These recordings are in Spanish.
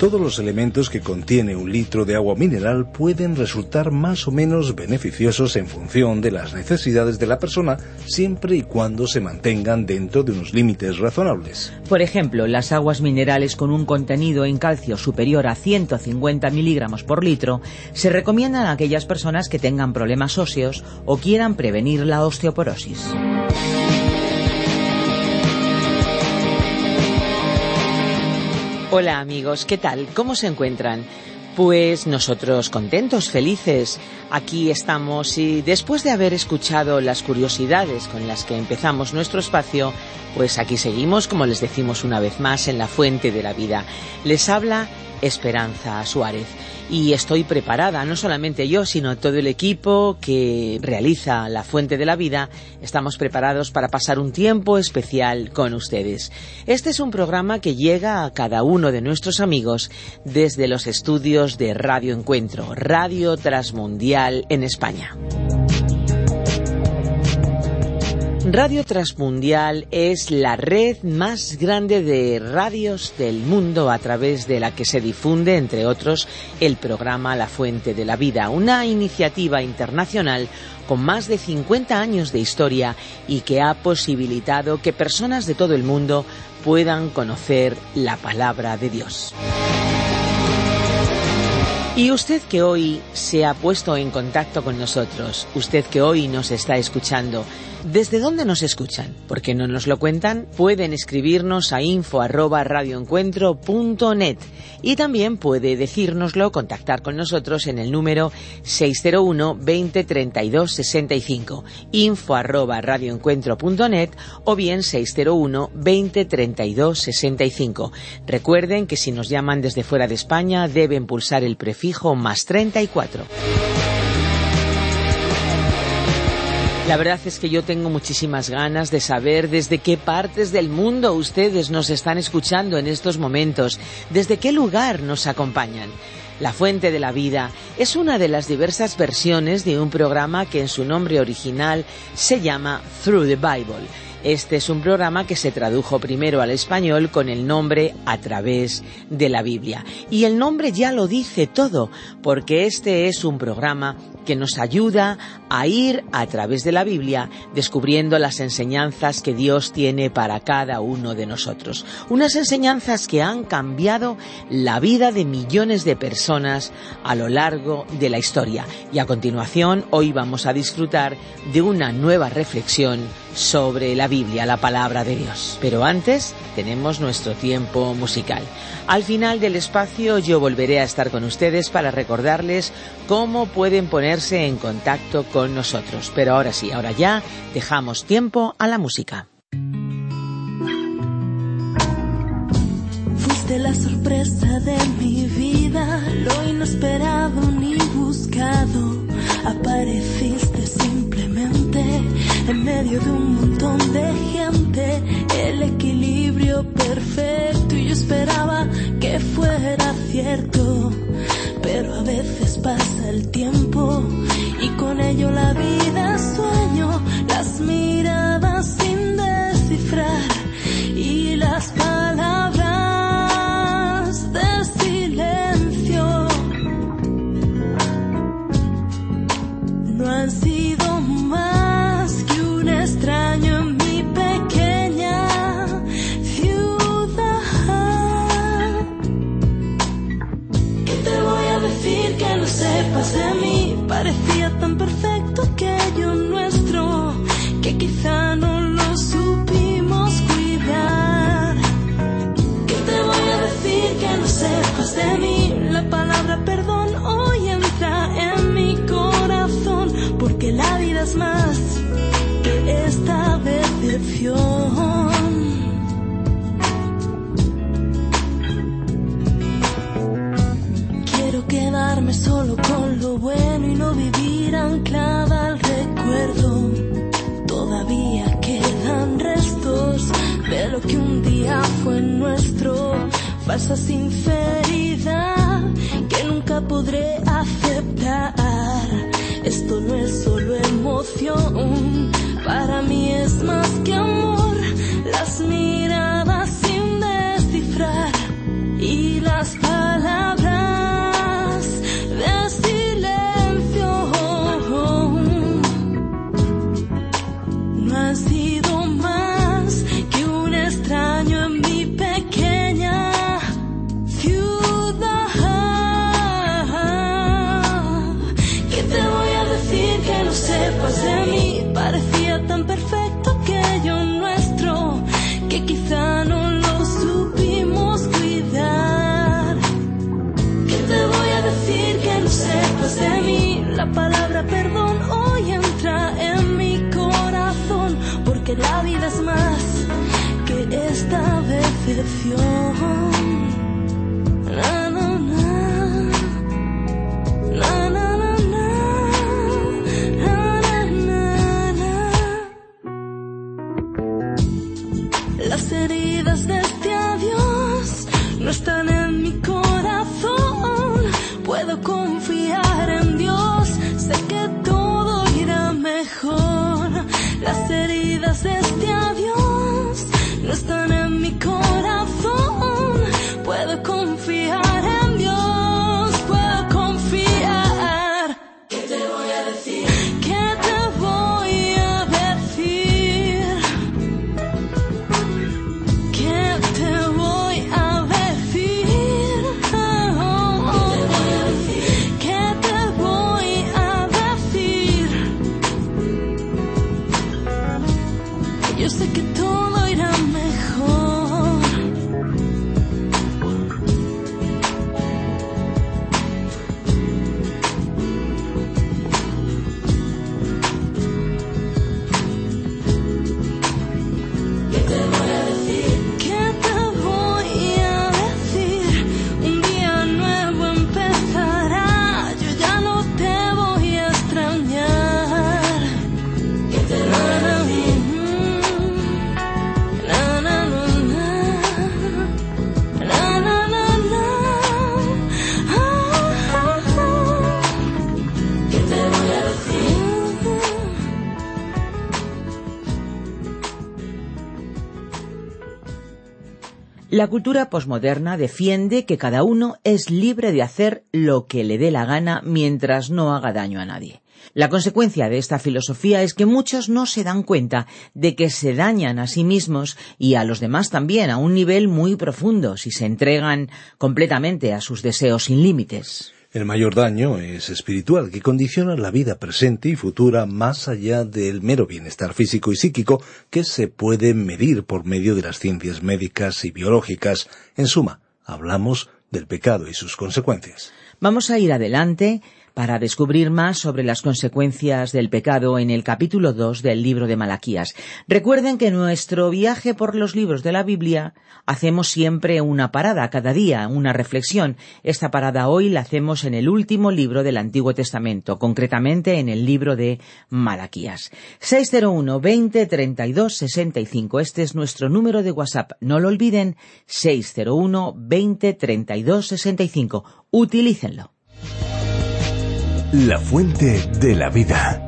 Todos los elementos que contiene un litro de agua mineral pueden resultar más o menos beneficiosos en función de las necesidades de la persona, siempre y cuando se mantengan dentro de unos límites razonables. Por ejemplo, las aguas minerales con un contenido en calcio superior a 150 miligramos por litro se recomiendan a aquellas personas que tengan problemas óseos o quieran prevenir la osteoporosis. Hola amigos, ¿qué tal? ¿Cómo se encuentran? Pues nosotros contentos, felices. Aquí estamos y después de haber escuchado las curiosidades con las que empezamos nuestro espacio, pues aquí seguimos, como les decimos una vez más, en la fuente de la vida. Les habla Esperanza Suárez y estoy preparada, no solamente yo, sino todo el equipo que realiza La Fuente de la Vida, estamos preparados para pasar un tiempo especial con ustedes. Este es un programa que llega a cada uno de nuestros amigos desde los estudios de Radio Encuentro, Radio Transmundial en España. Radio Transmundial es la red más grande de radios del mundo a través de la que se difunde, entre otros, el programa La Fuente de la Vida, una iniciativa internacional con más de 50 años de historia y que ha posibilitado que personas de todo el mundo puedan conocer la palabra de Dios. Y usted que hoy se ha puesto en contacto con nosotros, usted que hoy nos está escuchando, ¿Desde dónde nos escuchan? ¿Por qué no nos lo cuentan? Pueden escribirnos a info@radioencuentro.net y también puede decírnoslo, contactar con nosotros en el número 601 20 32 65, info@radioencuentro.net o bien 601 20 32 65. Recuerden que si nos llaman desde fuera de España deben pulsar el prefijo más 34. La verdad es que yo tengo muchísimas ganas de saber desde qué partes del mundo ustedes nos están escuchando en estos momentos, desde qué lugar nos acompañan. La Fuente de la Vida es una de las diversas versiones de un programa que en su nombre original se llama Through the Bible. Este es un programa que se tradujo primero al español con el nombre A través de la Biblia. Y el nombre ya lo dice todo, porque este es un programa que nos ayuda a ir a través de la Biblia descubriendo las enseñanzas que Dios tiene para cada uno de nosotros. Unas enseñanzas que han cambiado la vida de millones de personas a lo largo de la historia. Y a continuación, hoy vamos a disfrutar de una nueva reflexión sobre la Biblia, la palabra de Dios. Pero antes tenemos nuestro tiempo musical. Al final del espacio yo volveré a estar con ustedes para recordarles cómo pueden ponerse en contacto con nosotros. Pero ahora sí, ahora ya dejamos tiempo a la música. Fuiste la sorpresa de mi vida, lo inesperado ni buscado. Apareciste en medio de un montón de gente, el equilibrio perfecto y yo esperaba que fuera cierto, pero a veces pasa el tiempo y con ello la vida sueño, las miradas sin descifrar y las palabras no sepas de falsa sinceridad que nunca podré heridas de este adiós no están en La cultura posmoderna defiende que cada uno es libre de hacer lo que le dé la gana mientras no haga daño a nadie. La consecuencia de esta filosofía es que muchos no se dan cuenta de que se dañan a sí mismos y a los demás también a un nivel muy profundo si se entregan completamente a sus deseos sin límites. El mayor daño es espiritual, que condiciona la vida presente y futura más allá del mero bienestar físico y psíquico que se puede medir por medio de las ciencias médicas y biológicas. En suma, hablamos del pecado y sus consecuencias. Vamos a ir adelante para descubrir más sobre las consecuencias del pecado en el capítulo 2 del libro de Malaquías. Recuerden que en nuestro viaje por los libros de la Biblia hacemos siempre una parada cada día, una reflexión. Esta parada hoy la hacemos en el último libro del Antiguo Testamento, concretamente en el libro de Malaquías. 601 20 32 65. Este es nuestro número de WhatsApp. No lo olviden. 601 20 32 65. Utilícenlo. La fuente de la vida.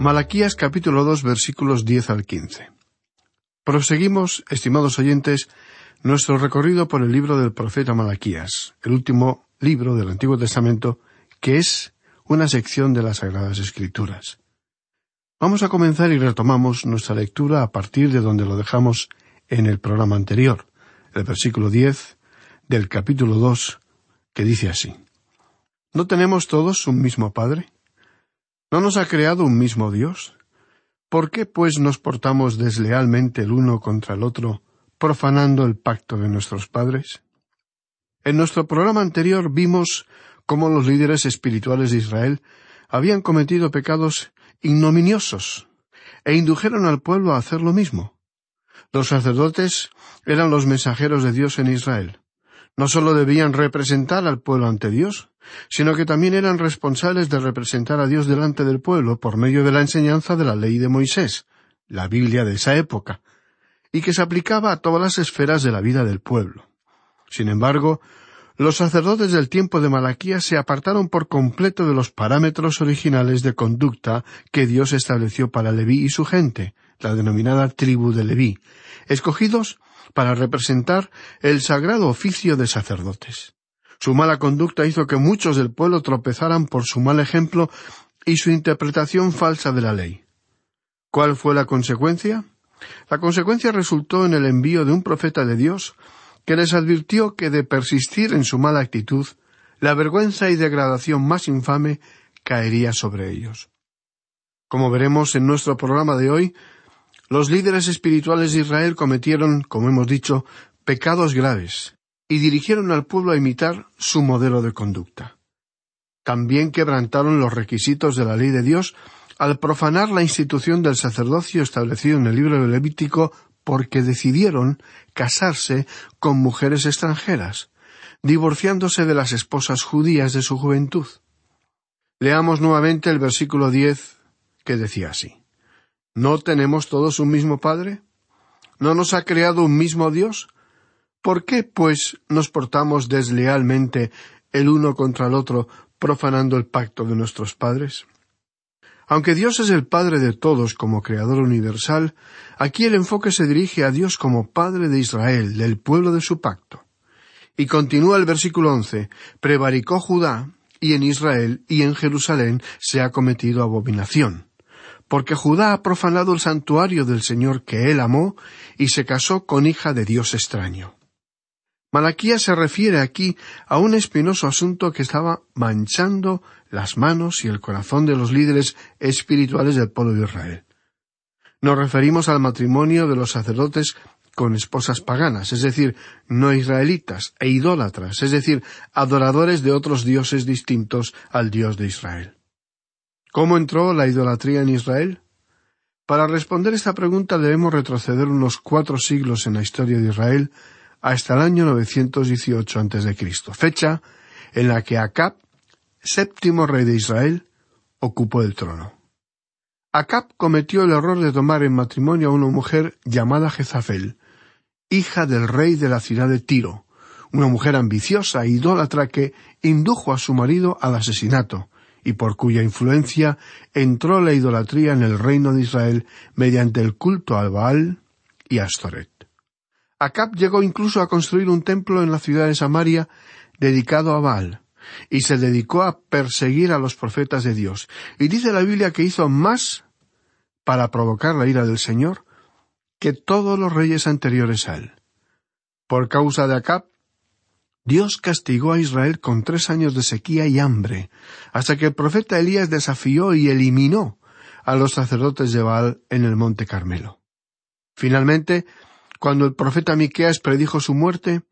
Malaquías capítulo 2 versículos 10 al 15. Proseguimos, estimados oyentes, nuestro recorrido por el libro del profeta Malaquías, el último libro del Antiguo Testamento, que es una sección de las Sagradas Escrituras. Vamos a comenzar y retomamos nuestra lectura a partir de donde lo dejamos en el programa anterior, el versículo 10 del capítulo 2, que dice así. ¿No tenemos todos un mismo Padre? ¿No nos ha creado un mismo Dios? ¿Por qué, pues, nos portamos deslealmente el uno contra el otro, profanando el pacto de nuestros padres? En nuestro programa anterior vimos cómo los líderes espirituales de Israel habían cometido pecados ignominiosos e indujeron al pueblo a hacer lo mismo. Los sacerdotes eran los mensajeros de Dios en Israel. No sólo debían representar al pueblo ante Dios, sino que también eran responsables de representar a Dios delante del pueblo por medio de la enseñanza de la ley de Moisés, la Biblia de esa época, y que se aplicaba a todas las esferas de la vida del pueblo. Sin embargo, los sacerdotes del tiempo de Malaquías se apartaron por completo de los parámetros originales de conducta que Dios estableció para Leví y su gente, la denominada tribu de Leví, escogidos para representar el sagrado oficio de sacerdotes. Su mala conducta hizo que muchos del pueblo tropezaran por su mal ejemplo y su interpretación falsa de la ley. ¿Cuál fue la consecuencia? La consecuencia resultó en el envío de un profeta de Dios que les advirtió que de persistir en su mala actitud, la vergüenza y degradación más infame caería sobre ellos. Como veremos en nuestro programa de hoy, los líderes espirituales de Israel cometieron, como hemos dicho, pecados graves y dirigieron al pueblo a imitar su modelo de conducta. También quebrantaron los requisitos de la ley de Dios al profanar la institución del sacerdocio establecido en el libro de Levítico porque decidieron casarse con mujeres extranjeras, divorciándose de las esposas judías de su juventud. Leamos nuevamente el versículo diez que decía así ¿No tenemos todos un mismo Padre? ¿No nos ha creado un mismo Dios? ¿Por qué, pues, nos portamos deslealmente el uno contra el otro, profanando el pacto de nuestros padres? Aunque Dios es el Padre de todos como Creador universal, aquí el enfoque se dirige a Dios como Padre de Israel, del pueblo de su pacto. Y continúa el versículo once, prevaricó Judá, y en Israel y en Jerusalén se ha cometido abominación, porque Judá ha profanado el santuario del Señor que él amó, y se casó con hija de Dios extraño. Malaquía se refiere aquí a un espinoso asunto que estaba manchando las manos y el corazón de los líderes espirituales del pueblo de Israel. Nos referimos al matrimonio de los sacerdotes con esposas paganas, es decir, no israelitas, e idólatras, es decir, adoradores de otros dioses distintos al Dios de Israel. ¿Cómo entró la idolatría en Israel? Para responder esta pregunta debemos retroceder unos cuatro siglos en la historia de Israel hasta el año 918 a.C., fecha en la que Acab, séptimo rey de Israel, ocupó el trono. Acab cometió el error de tomar en matrimonio a una mujer llamada Jezafel, hija del rey de la ciudad de Tiro, una mujer ambiciosa e idólatra que indujo a su marido al asesinato, y por cuya influencia entró la idolatría en el reino de Israel mediante el culto al Baal y Astoret. Acab llegó incluso a construir un templo en la ciudad de Samaria dedicado a Baal, y se dedicó a perseguir a los profetas de Dios. Y dice la Biblia que hizo más para provocar la ira del Señor que todos los reyes anteriores a él. Por causa de Acab, Dios castigó a Israel con tres años de sequía y hambre, hasta que el profeta Elías desafió y eliminó a los sacerdotes de Baal en el monte Carmelo. Finalmente, cuando el profeta Miqueas predijo su muerte,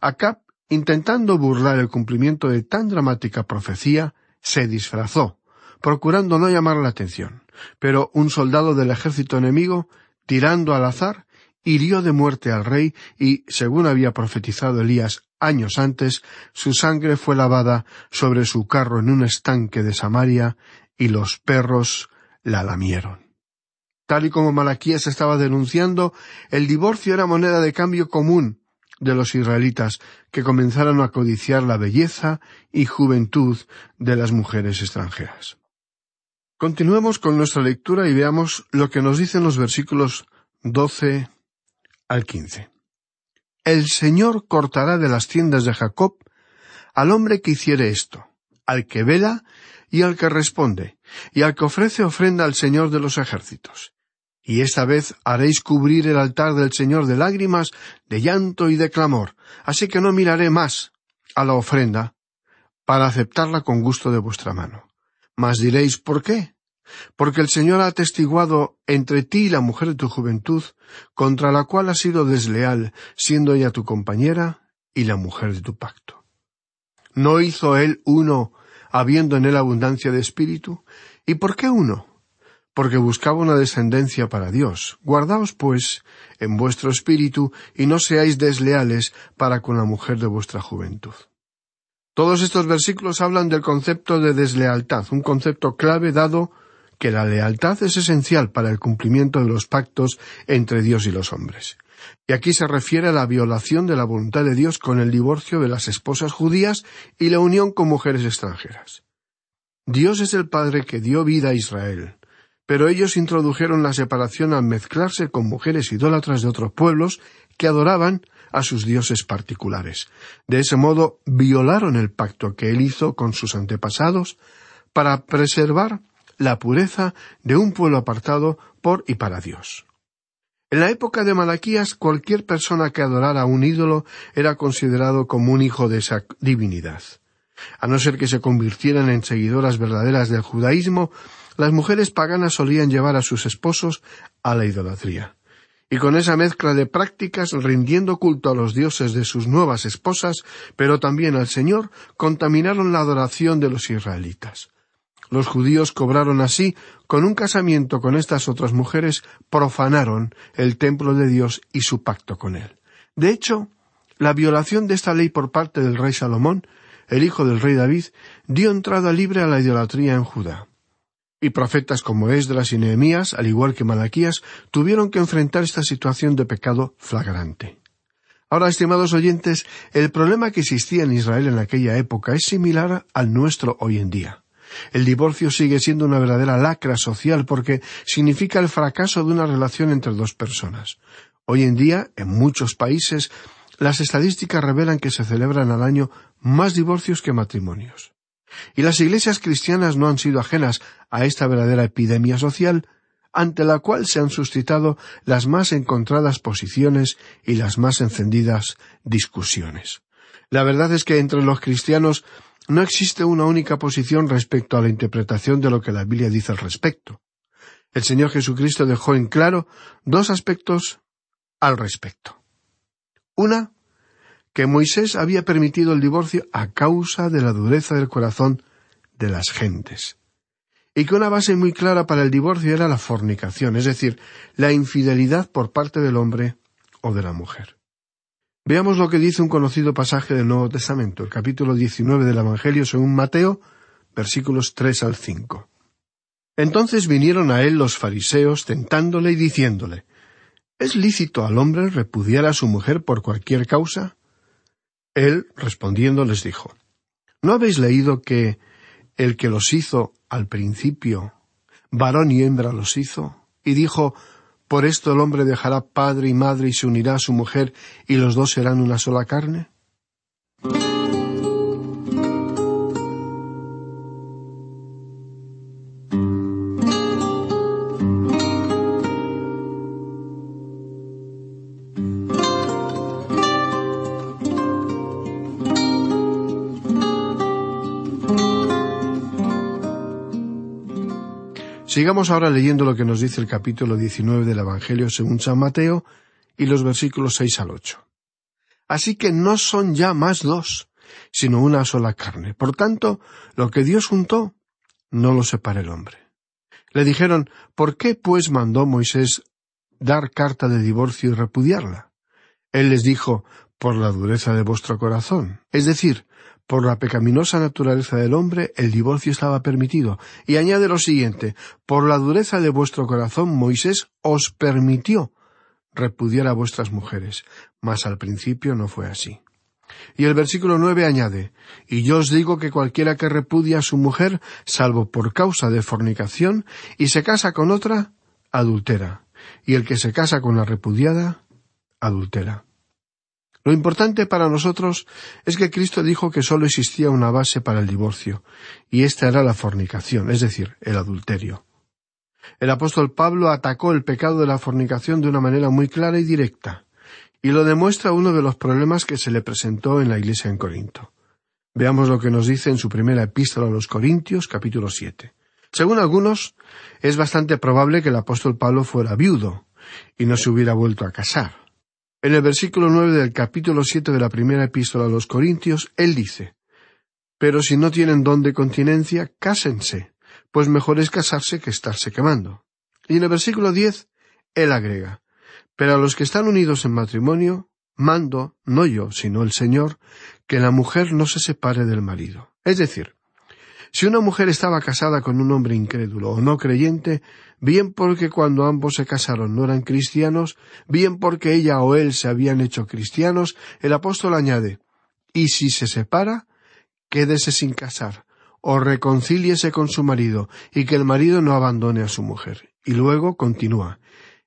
Acab, intentando burlar el cumplimiento de tan dramática profecía, se disfrazó, procurando no llamar la atención. Pero un soldado del ejército enemigo, tirando al azar, hirió de muerte al rey y, según había profetizado Elías años antes, su sangre fue lavada sobre su carro en un estanque de Samaria y los perros la lamieron. Tal y como Malaquías estaba denunciando, el divorcio era moneda de cambio común de los israelitas, que comenzaron a codiciar la belleza y juventud de las mujeres extranjeras. Continuemos con nuestra lectura y veamos lo que nos dicen los versículos doce al quince. El Señor cortará de las tiendas de Jacob al hombre que hiciere esto, al que vela y al que responde, y al que ofrece ofrenda al Señor de los ejércitos y esta vez haréis cubrir el altar del Señor de lágrimas, de llanto y de clamor, así que no miraré más a la ofrenda para aceptarla con gusto de vuestra mano. Mas diréis, ¿por qué? Porque el Señor ha atestiguado entre ti y la mujer de tu juventud, contra la cual has sido desleal, siendo ella tu compañera y la mujer de tu pacto. ¿No hizo él uno, habiendo en él abundancia de espíritu? ¿Y por qué uno? porque buscaba una descendencia para Dios. Guardaos, pues, en vuestro espíritu, y no seáis desleales para con la mujer de vuestra juventud. Todos estos versículos hablan del concepto de deslealtad, un concepto clave dado que la lealtad es esencial para el cumplimiento de los pactos entre Dios y los hombres. Y aquí se refiere a la violación de la voluntad de Dios con el divorcio de las esposas judías y la unión con mujeres extranjeras. Dios es el Padre que dio vida a Israel, pero ellos introdujeron la separación al mezclarse con mujeres idólatras de otros pueblos que adoraban a sus dioses particulares. De ese modo violaron el pacto que él hizo con sus antepasados para preservar la pureza de un pueblo apartado por y para Dios. En la época de Malaquías, cualquier persona que adorara a un ídolo era considerado como un hijo de esa divinidad. A no ser que se convirtieran en seguidoras verdaderas del judaísmo, las mujeres paganas solían llevar a sus esposos a la idolatría. Y con esa mezcla de prácticas, rindiendo culto a los dioses de sus nuevas esposas, pero también al Señor, contaminaron la adoración de los israelitas. Los judíos cobraron así, con un casamiento con estas otras mujeres, profanaron el templo de Dios y su pacto con él. De hecho, la violación de esta ley por parte del rey Salomón, el hijo del rey David, dio entrada libre a la idolatría en Judá y profetas como Esdras y Nehemías, al igual que Malaquías, tuvieron que enfrentar esta situación de pecado flagrante. Ahora, estimados oyentes, el problema que existía en Israel en aquella época es similar al nuestro hoy en día. El divorcio sigue siendo una verdadera lacra social porque significa el fracaso de una relación entre dos personas. Hoy en día, en muchos países, las estadísticas revelan que se celebran al año más divorcios que matrimonios. Y las iglesias cristianas no han sido ajenas a esta verdadera epidemia social, ante la cual se han suscitado las más encontradas posiciones y las más encendidas discusiones. La verdad es que entre los cristianos no existe una única posición respecto a la interpretación de lo que la Biblia dice al respecto. El Señor Jesucristo dejó en claro dos aspectos al respecto. Una, que Moisés había permitido el divorcio a causa de la dureza del corazón de las gentes, y que una base muy clara para el divorcio era la fornicación, es decir, la infidelidad por parte del hombre o de la mujer. Veamos lo que dice un conocido pasaje del Nuevo Testamento, el capítulo 19 del Evangelio según Mateo, versículos 3 al 5. Entonces vinieron a él los fariseos tentándole y diciéndole, ¿Es lícito al hombre repudiar a su mujer por cualquier causa? Él, respondiendo, les dijo, ¿No habéis leído que el que los hizo al principio, varón y hembra los hizo? Y dijo, ¿por esto el hombre dejará padre y madre y se unirá a su mujer y los dos serán una sola carne? Sigamos ahora leyendo lo que nos dice el capítulo 19 del Evangelio según San Mateo y los versículos 6 al 8. Así que no son ya más dos, sino una sola carne. Por tanto, lo que Dios juntó, no lo separa el hombre. Le dijeron, ¿por qué pues mandó Moisés dar carta de divorcio y repudiarla? Él les dijo, por la dureza de vuestro corazón. Es decir, por la pecaminosa naturaleza del hombre, el divorcio estaba permitido. Y añade lo siguiente, por la dureza de vuestro corazón, Moisés os permitió repudiar a vuestras mujeres, mas al principio no fue así. Y el versículo nueve añade, Y yo os digo que cualquiera que repudia a su mujer, salvo por causa de fornicación, y se casa con otra, adultera, y el que se casa con la repudiada, adultera. Lo importante para nosotros es que Cristo dijo que sólo existía una base para el divorcio, y esta era la fornicación, es decir, el adulterio. El apóstol Pablo atacó el pecado de la fornicación de una manera muy clara y directa, y lo demuestra uno de los problemas que se le presentó en la iglesia en Corinto. Veamos lo que nos dice en su primera epístola a los Corintios, capítulo siete. Según algunos, es bastante probable que el apóstol Pablo fuera viudo y no se hubiera vuelto a casar. En el versículo nueve del capítulo siete de la primera epístola a los Corintios, él dice Pero si no tienen don de continencia, cásense, pues mejor es casarse que estarse quemando. Y en el versículo diez, él agrega Pero a los que están unidos en matrimonio, mando, no yo, sino el Señor, que la mujer no se separe del marido. Es decir, Si una mujer estaba casada con un hombre incrédulo o no creyente, bien porque cuando ambos se casaron no eran cristianos, bien porque ella o él se habían hecho cristianos, el apóstol añade, y si se separa, quédese sin casar, o reconcíliese con su marido, y que el marido no abandone a su mujer. Y luego continúa,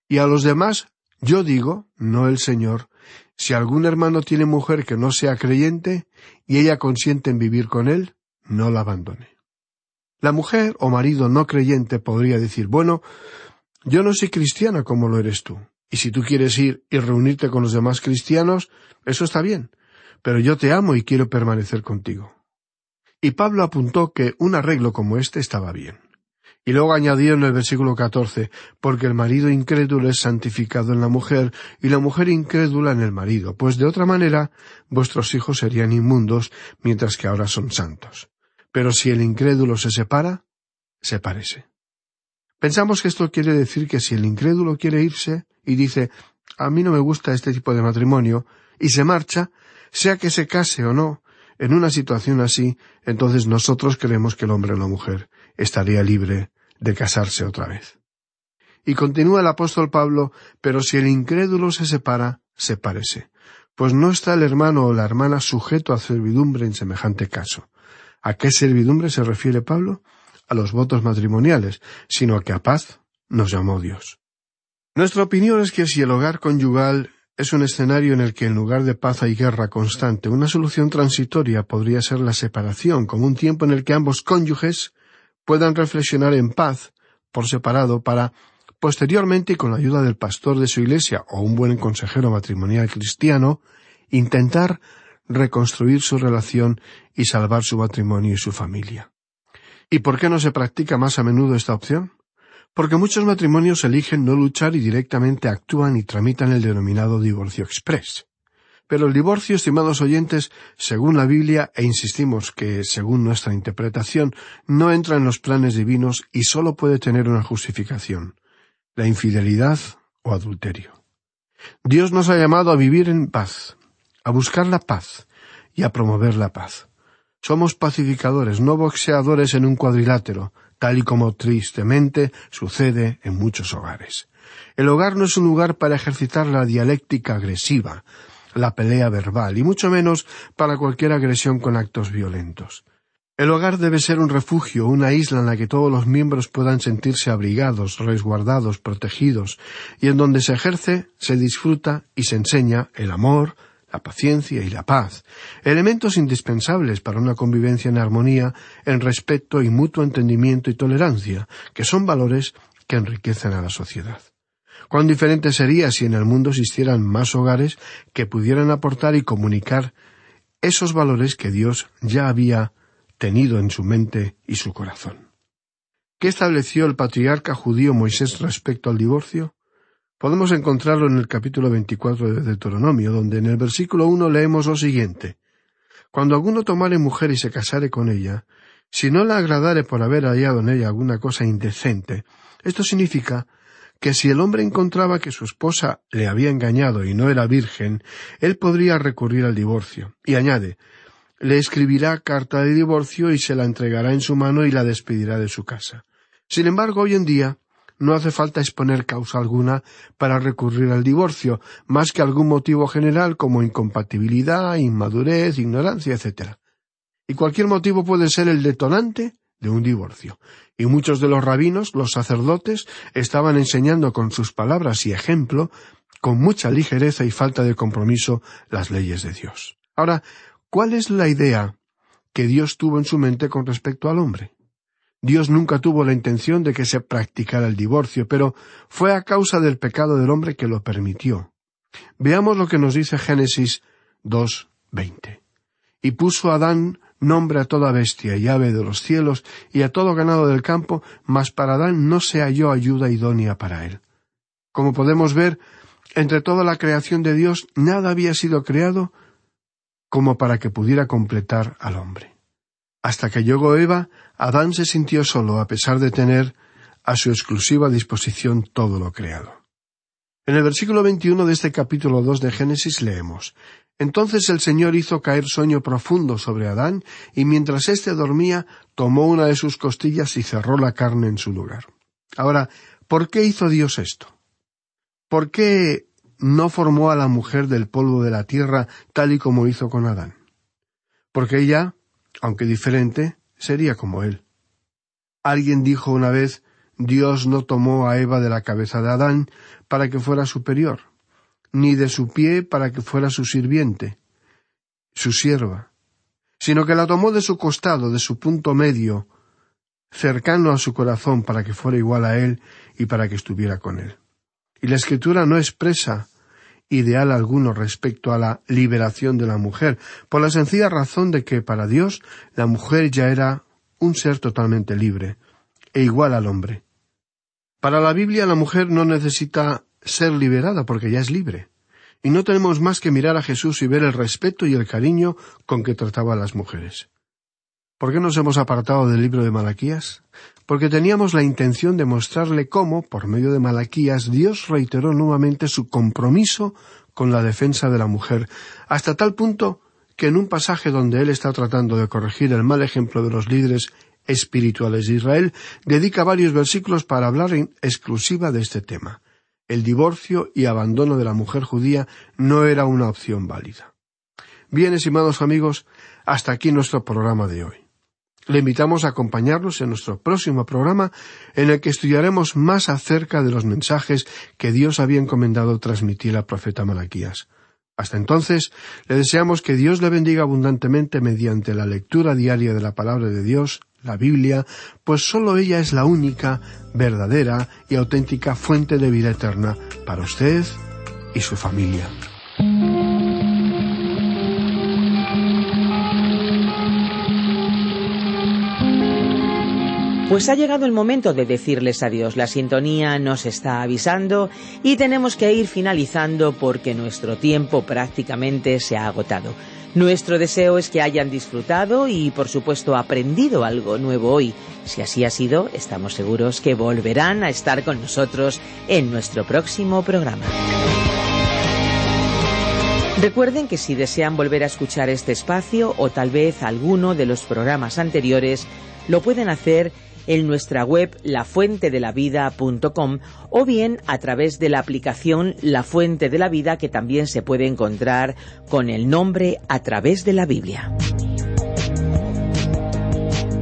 y a los demás yo digo, no el Señor, si algún hermano tiene mujer que no sea creyente, y ella consiente en vivir con él, no la abandone. La mujer o marido no creyente podría decir, bueno, yo no soy cristiana como lo eres tú, y si tú quieres ir y reunirte con los demás cristianos, eso está bien, pero yo te amo y quiero permanecer contigo. Y Pablo apuntó que un arreglo como este estaba bien. Y luego añadió en el versículo catorce, porque el marido incrédulo es santificado en la mujer y la mujer incrédula en el marido, pues de otra manera vuestros hijos serían inmundos mientras que ahora son santos. Pero si el incrédulo se separa, sepárese. Pensamos que esto quiere decir que si el incrédulo quiere irse y dice a mí no me gusta este tipo de matrimonio, y se marcha, sea que se case o no, en una situación así, entonces nosotros creemos que el hombre o la mujer estaría libre de casarse otra vez. Y continúa el apóstol Pablo, pero si el incrédulo se separa, sepárese, pues no está el hermano o la hermana sujeto a servidumbre en semejante caso. ¿A qué servidumbre se refiere Pablo? A los votos matrimoniales, sino a que a paz nos llamó Dios. Nuestra opinión es que si el hogar conyugal es un escenario en el que en lugar de paz hay guerra constante. Una solución transitoria podría ser la separación, como un tiempo en el que ambos cónyuges puedan reflexionar en paz por separado para posteriormente con la ayuda del pastor de su iglesia o un buen consejero matrimonial cristiano intentar reconstruir su relación y salvar su matrimonio y su familia. ¿Y por qué no se practica más a menudo esta opción? porque muchos matrimonios eligen no luchar y directamente actúan y tramitan el denominado divorcio express. Pero el divorcio, estimados oyentes, según la Biblia, e insistimos que, según nuestra interpretación, no entra en los planes divinos y sólo puede tener una justificación la infidelidad o adulterio. Dios nos ha llamado a vivir en paz, a buscar la paz y a promover la paz. Somos pacificadores, no boxeadores en un cuadrilátero, tal y como tristemente sucede en muchos hogares. El hogar no es un lugar para ejercitar la dialéctica agresiva, la pelea verbal, y mucho menos para cualquier agresión con actos violentos. El hogar debe ser un refugio, una isla en la que todos los miembros puedan sentirse abrigados, resguardados, protegidos, y en donde se ejerce, se disfruta y se enseña el amor, la paciencia y la paz, elementos indispensables para una convivencia en armonía, en respeto y mutuo entendimiento y tolerancia, que son valores que enriquecen a la sociedad. Cuán diferente sería si en el mundo existieran más hogares que pudieran aportar y comunicar esos valores que Dios ya había tenido en su mente y su corazón. ¿Qué estableció el patriarca judío Moisés respecto al divorcio? Podemos encontrarlo en el capítulo 24 de Deuteronomio, donde en el versículo 1 leemos lo siguiente. Cuando alguno tomare mujer y se casare con ella, si no la agradare por haber hallado en ella alguna cosa indecente, esto significa que si el hombre encontraba que su esposa le había engañado y no era virgen, él podría recurrir al divorcio. Y añade, le escribirá carta de divorcio y se la entregará en su mano y la despedirá de su casa. Sin embargo, hoy en día, no hace falta exponer causa alguna para recurrir al divorcio, más que algún motivo general como incompatibilidad, inmadurez, ignorancia, etc. Y cualquier motivo puede ser el detonante de un divorcio. Y muchos de los rabinos, los sacerdotes, estaban enseñando con sus palabras y ejemplo, con mucha ligereza y falta de compromiso, las leyes de Dios. Ahora, ¿cuál es la idea que Dios tuvo en su mente con respecto al hombre? Dios nunca tuvo la intención de que se practicara el divorcio, pero fue a causa del pecado del hombre que lo permitió. Veamos lo que nos dice Génesis 2.20. Y puso Adán nombre a toda bestia y ave de los cielos y a todo ganado del campo, mas para Adán no se halló ayuda idónea para él. Como podemos ver, entre toda la creación de Dios nada había sido creado como para que pudiera completar al hombre. Hasta que llegó Eva, Adán se sintió solo a pesar de tener a su exclusiva disposición todo lo creado. En el versículo 21 de este capítulo 2 de Génesis leemos, Entonces el Señor hizo caer sueño profundo sobre Adán, y mientras éste dormía, tomó una de sus costillas y cerró la carne en su lugar. Ahora, ¿por qué hizo Dios esto? ¿Por qué no formó a la mujer del polvo de la tierra tal y como hizo con Adán? Porque ella, aunque diferente, sería como él. Alguien dijo una vez Dios no tomó a Eva de la cabeza de Adán para que fuera superior, ni de su pie para que fuera su sirviente, su sierva, sino que la tomó de su costado, de su punto medio, cercano a su corazón para que fuera igual a él y para que estuviera con él. Y la escritura no expresa ideal alguno respecto a la liberación de la mujer, por la sencilla razón de que para Dios la mujer ya era un ser totalmente libre, e igual al hombre. Para la Biblia la mujer no necesita ser liberada porque ya es libre. Y no tenemos más que mirar a Jesús y ver el respeto y el cariño con que trataba a las mujeres. ¿Por qué nos hemos apartado del libro de Malaquías? Porque teníamos la intención de mostrarle cómo, por medio de Malaquías, Dios reiteró nuevamente su compromiso con la defensa de la mujer, hasta tal punto que en un pasaje donde él está tratando de corregir el mal ejemplo de los líderes espirituales de Israel, dedica varios versículos para hablar en exclusiva de este tema. El divorcio y abandono de la mujer judía no era una opción válida. Bien, estimados amigos, hasta aquí nuestro programa de hoy. Le invitamos a acompañarnos en nuestro próximo programa en el que estudiaremos más acerca de los mensajes que Dios había encomendado transmitir al profeta Malaquías. Hasta entonces, le deseamos que Dios le bendiga abundantemente mediante la lectura diaria de la palabra de Dios la Biblia, pues sólo ella es la única, verdadera y auténtica fuente de vida eterna para usted y su familia. Pues ha llegado el momento de decirles adiós. La sintonía nos está avisando y tenemos que ir finalizando porque nuestro tiempo prácticamente se ha agotado. Nuestro deseo es que hayan disfrutado y, por supuesto, aprendido algo nuevo hoy. Si así ha sido, estamos seguros que volverán a estar con nosotros en nuestro próximo programa. Recuerden que si desean volver a escuchar este espacio o tal vez alguno de los programas anteriores, lo pueden hacer en nuestra web lafuentedelavida.com o bien a través de la aplicación La Fuente de la Vida que también se puede encontrar con el nombre a través de la Biblia.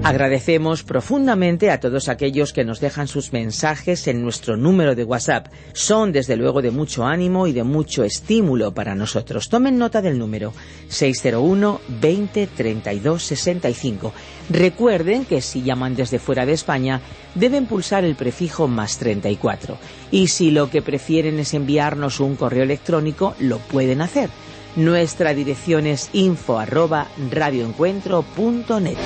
Agradecemos profundamente a todos aquellos que nos dejan sus mensajes en nuestro número de WhatsApp. Son desde luego de mucho ánimo y de mucho estímulo para nosotros. Tomen nota del número 601 20 32 65. Recuerden que si llaman desde fuera de España deben pulsar el prefijo más 34. Y si lo que prefieren es enviarnos un correo electrónico, lo pueden hacer. Nuestra dirección es info arroba radioencuentro.net.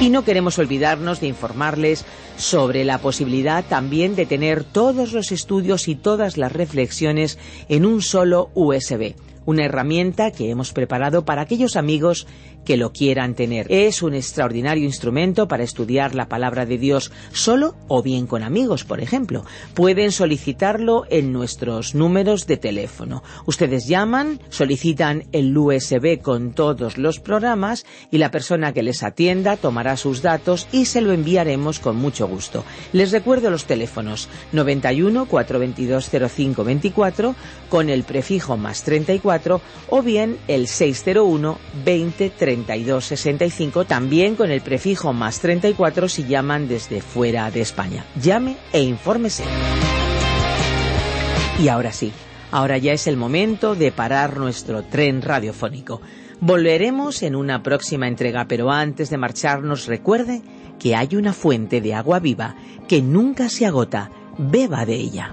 Y no queremos olvidarnos de informarles sobre la posibilidad también de tener todos los estudios y todas las reflexiones en un solo USB una herramienta que hemos preparado para aquellos amigos que lo quieran tener. Es un extraordinario instrumento para estudiar la palabra de Dios solo o bien con amigos, por ejemplo. Pueden solicitarlo en nuestros números de teléfono. Ustedes llaman, solicitan el USB con todos los programas y la persona que les atienda tomará sus datos y se lo enviaremos con mucho gusto. Les recuerdo los teléfonos 91 422 0524 con el prefijo más 34 o bien el 601 20 65 también con el prefijo más 34 si llaman desde fuera de España. Llame e infórmese. Y ahora sí, ahora ya es el momento de parar nuestro tren radiofónico. Volveremos en una próxima entrega, pero antes de marcharnos recuerde que hay una fuente de agua viva que nunca se agota. Beba de ella.